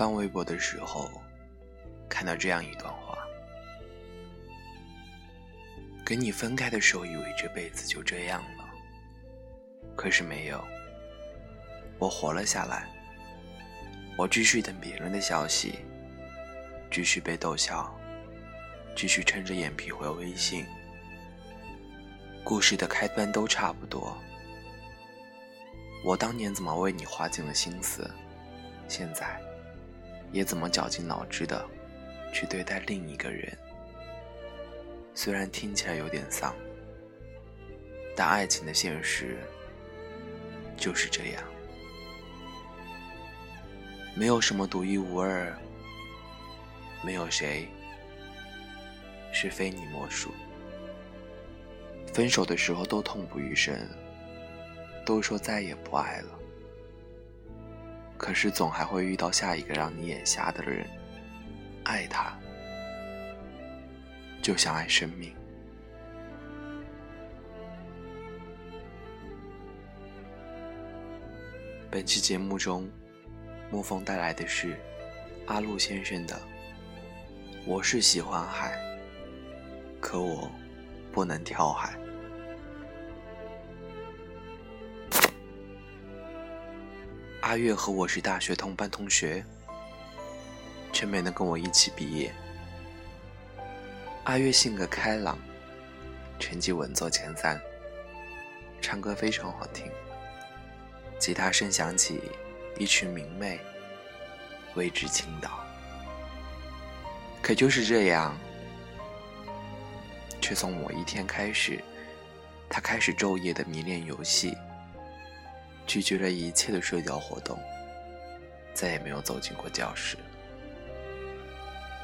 翻微博的时候，看到这样一段话：跟你分开的时候，以为这辈子就这样了，可是没有，我活了下来，我继续等别人的消息，继续被逗笑，继续撑着眼皮回微信。故事的开端都差不多，我当年怎么为你花尽了心思，现在。也怎么绞尽脑汁的去对待另一个人？虽然听起来有点丧，但爱情的现实就是这样，没有什么独一无二，没有谁是非你莫属。分手的时候都痛不欲生，都说再也不爱了。可是总还会遇到下一个让你眼瞎的人，爱他就像爱生命。本期节目中，沐风带来的是阿路先生的《我是喜欢海，可我不能跳海》。阿月和我是大学同班同学，却没能跟我一起毕业。阿月性格开朗，成绩稳坐前三，唱歌非常好听。吉他声响起，一群明媚为之倾倒。可就是这样，却从某一天开始，他开始昼夜的迷恋游戏。拒绝了一切的社交活动，再也没有走进过教室。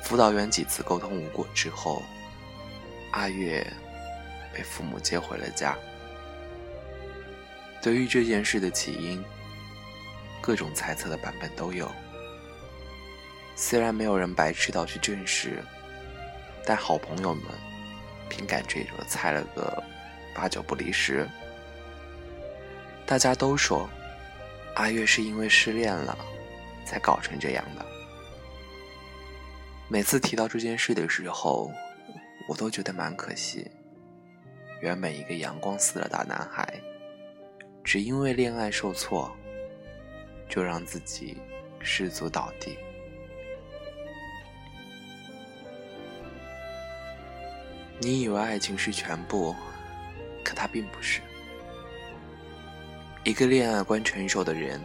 辅导员几次沟通无果之后，阿月被父母接回了家。对于这件事的起因，各种猜测的版本都有。虽然没有人白痴到去证实，但好朋友们凭感觉就猜了个八九不离十。大家都说，阿月是因为失恋了，才搞成这样的。每次提到这件事的时候，我都觉得蛮可惜。原本一个阳光似的大男孩，只因为恋爱受挫，就让自己失足倒地。你以为爱情是全部，可它并不是。一个恋爱观成熟的人，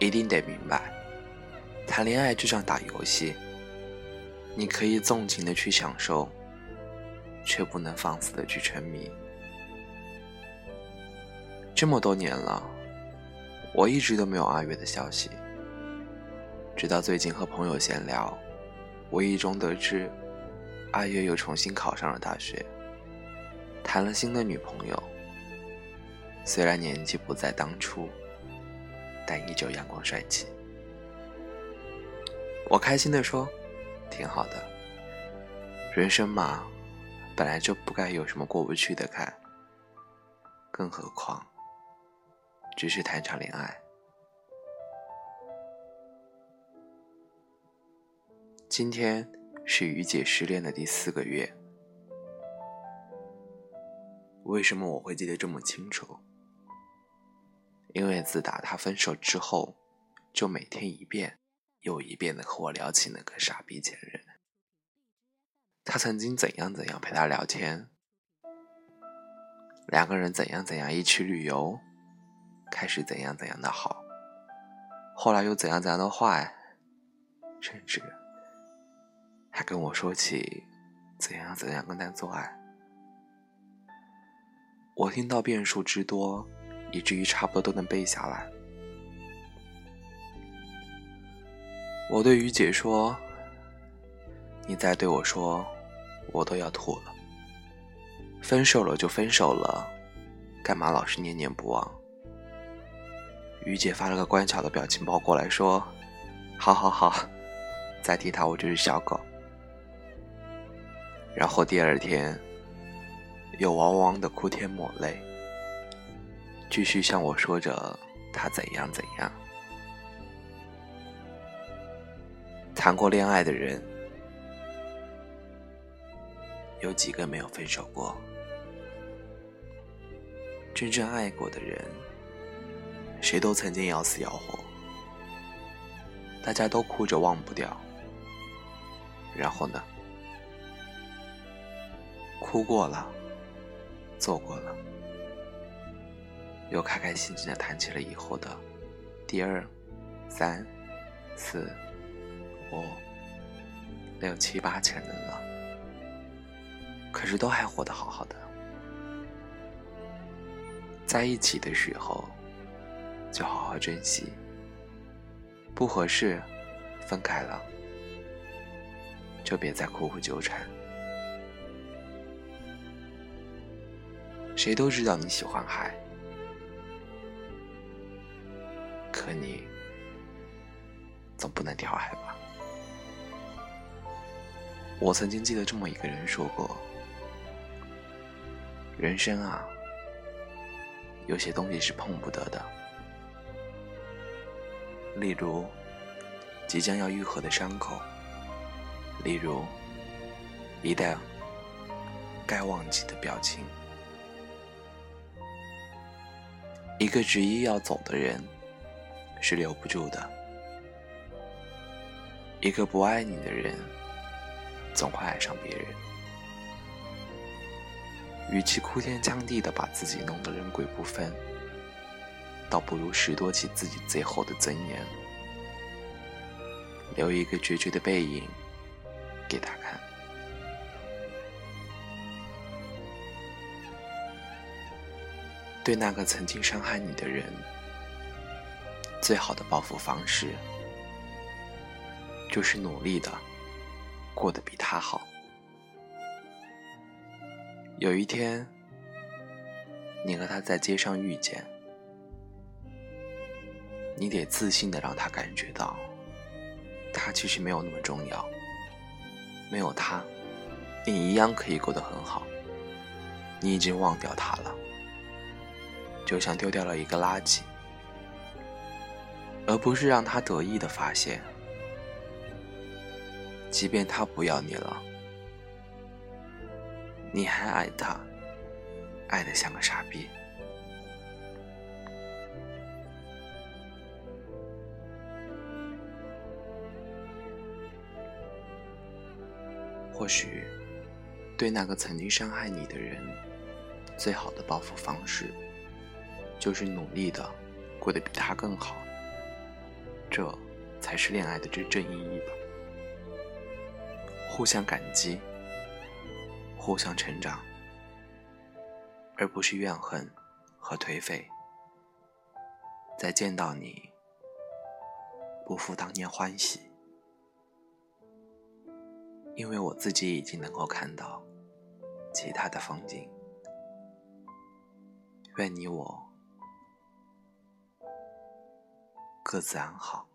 一定得明白，谈恋爱就像打游戏，你可以纵情的去享受，却不能放肆的去沉迷。这么多年了，我一直都没有阿月的消息，直到最近和朋友闲聊，无意中得知，阿月又重新考上了大学，谈了新的女朋友。虽然年纪不在当初，但依旧阳光帅气。我开心地说：“挺好的，人生嘛，本来就不该有什么过不去的坎。更何况，只是谈场恋爱。”今天是雨姐失恋的第四个月，为什么我会记得这么清楚？因为自打他分手之后，就每天一遍又一遍的和我聊起那个傻逼前任。他曾经怎样怎样陪他聊天，两个人怎样怎样一起旅游，开始怎样怎样的好，后来又怎样怎样的坏，甚至还跟我说起怎样怎样跟他做爱。我听到变数之多。以至于差不多都能背下来。我对于姐说：“你再对我说，我都要吐了。”分手了就分手了，干嘛老是念念不忘？于姐发了个乖巧的表情包过来，说：“好好好，再提他我就是小狗。”然后第二天又汪汪的哭天抹泪。继续向我说着他怎样怎样。谈过恋爱的人，有几个没有分手过？真正爱过的人，谁都曾经咬死咬活，大家都哭着忘不掉。然后呢？哭过了，做过了。又开开心心的谈起了以后的第二、三、四、五、六、七八千人了，可是都还活得好好的。在一起的时候，就好好珍惜；不合适，分开了，就别再苦苦纠缠。谁都知道你喜欢海。你总不能跳海吧？我曾经记得这么一个人说过：“人生啊，有些东西是碰不得的，例如即将要愈合的伤口，例如一旦该忘记的表情，一个执意要走的人。”是留不住的。一个不爱你的人，总会爱上别人。与其哭天抢地的把自己弄得人鬼不分，倒不如拾掇起自己最后的尊严，留一个决绝的背影给他看。对那个曾经伤害你的人。最好的报复方式，就是努力的过得比他好。有一天，你和他在街上遇见，你得自信的让他感觉到，他其实没有那么重要。没有他，你一样可以过得很好。你已经忘掉他了，就像丢掉了一个垃圾。而不是让他得意的发现，即便他不要你了，你还爱他，爱的像个傻逼。或许，对那个曾经伤害你的人，最好的报复方式，就是努力的过得比他更好。这才是恋爱的真正意义吧，互相感激，互相成长，而不是怨恨和颓废。再见到你，不负当年欢喜，因为我自己已经能够看到其他的风景。愿你我。各自安好。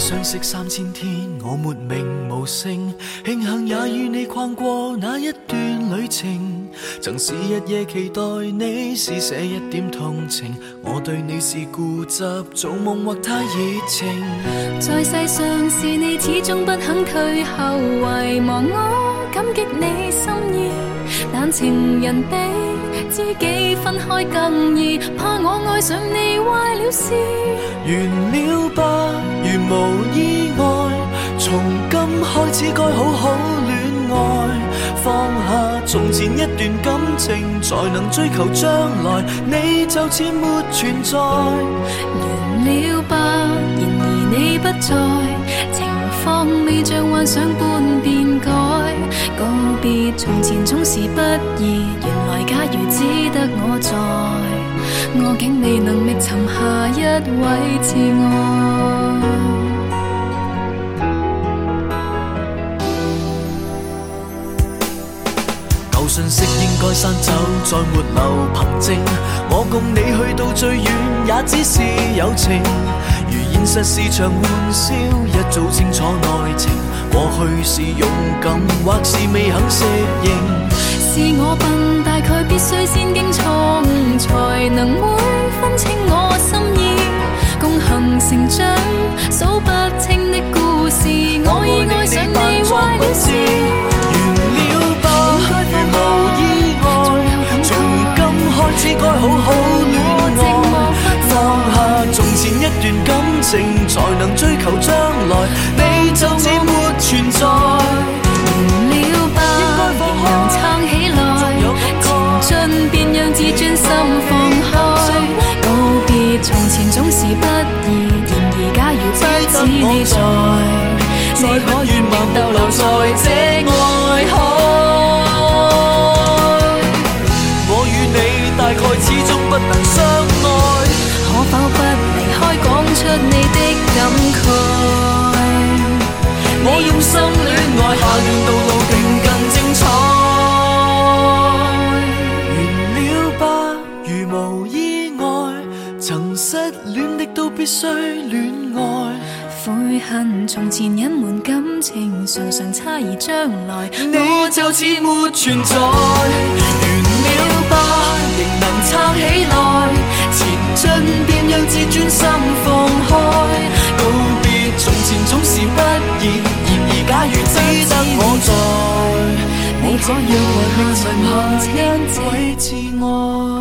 相识三千天，我没名无姓，庆幸也与你逛过那一段旅程。曾是日夜期待你施舍一点同情，我对你是固执，做梦或太热情。在世上是你始终不肯退后，遗忘我，感激你心意，但情人的。知己分开更易，怕我爱上你坏了事。完了吧，如无意外。从今开始该好好恋爱，放下从前一段感情，才能追求将来。你就似没存在。完了吧，然而你不在，情况未像幻想般变改。从前总是不易，原来假如只得我在，我竟未能觅寻下一位挚爱。旧讯息应该删走，再没留凭证。我共你去到最远，也只是友情。现实是场玩笑，一早清楚内情。过去是勇敢，或是未肯适应。是我笨，大概必须先经错误，才能会分清我心意，共行成长。能追求将来，你就似没存在？完了吧，亦能撑起来。前进便让自尊心放开，告别从前总是不易。然而，假如不子你在，你可愿逗留在这爱海？我与你大概始终不能相爱，可否不离开，讲出你？我用心恋爱，下段道路定更精彩。完了吧，如无意外，曾失恋的都必须恋爱。悔恨从前隐瞒感情，常常差于将来，你就似没存在。在阳光下寻觅一位挚爱。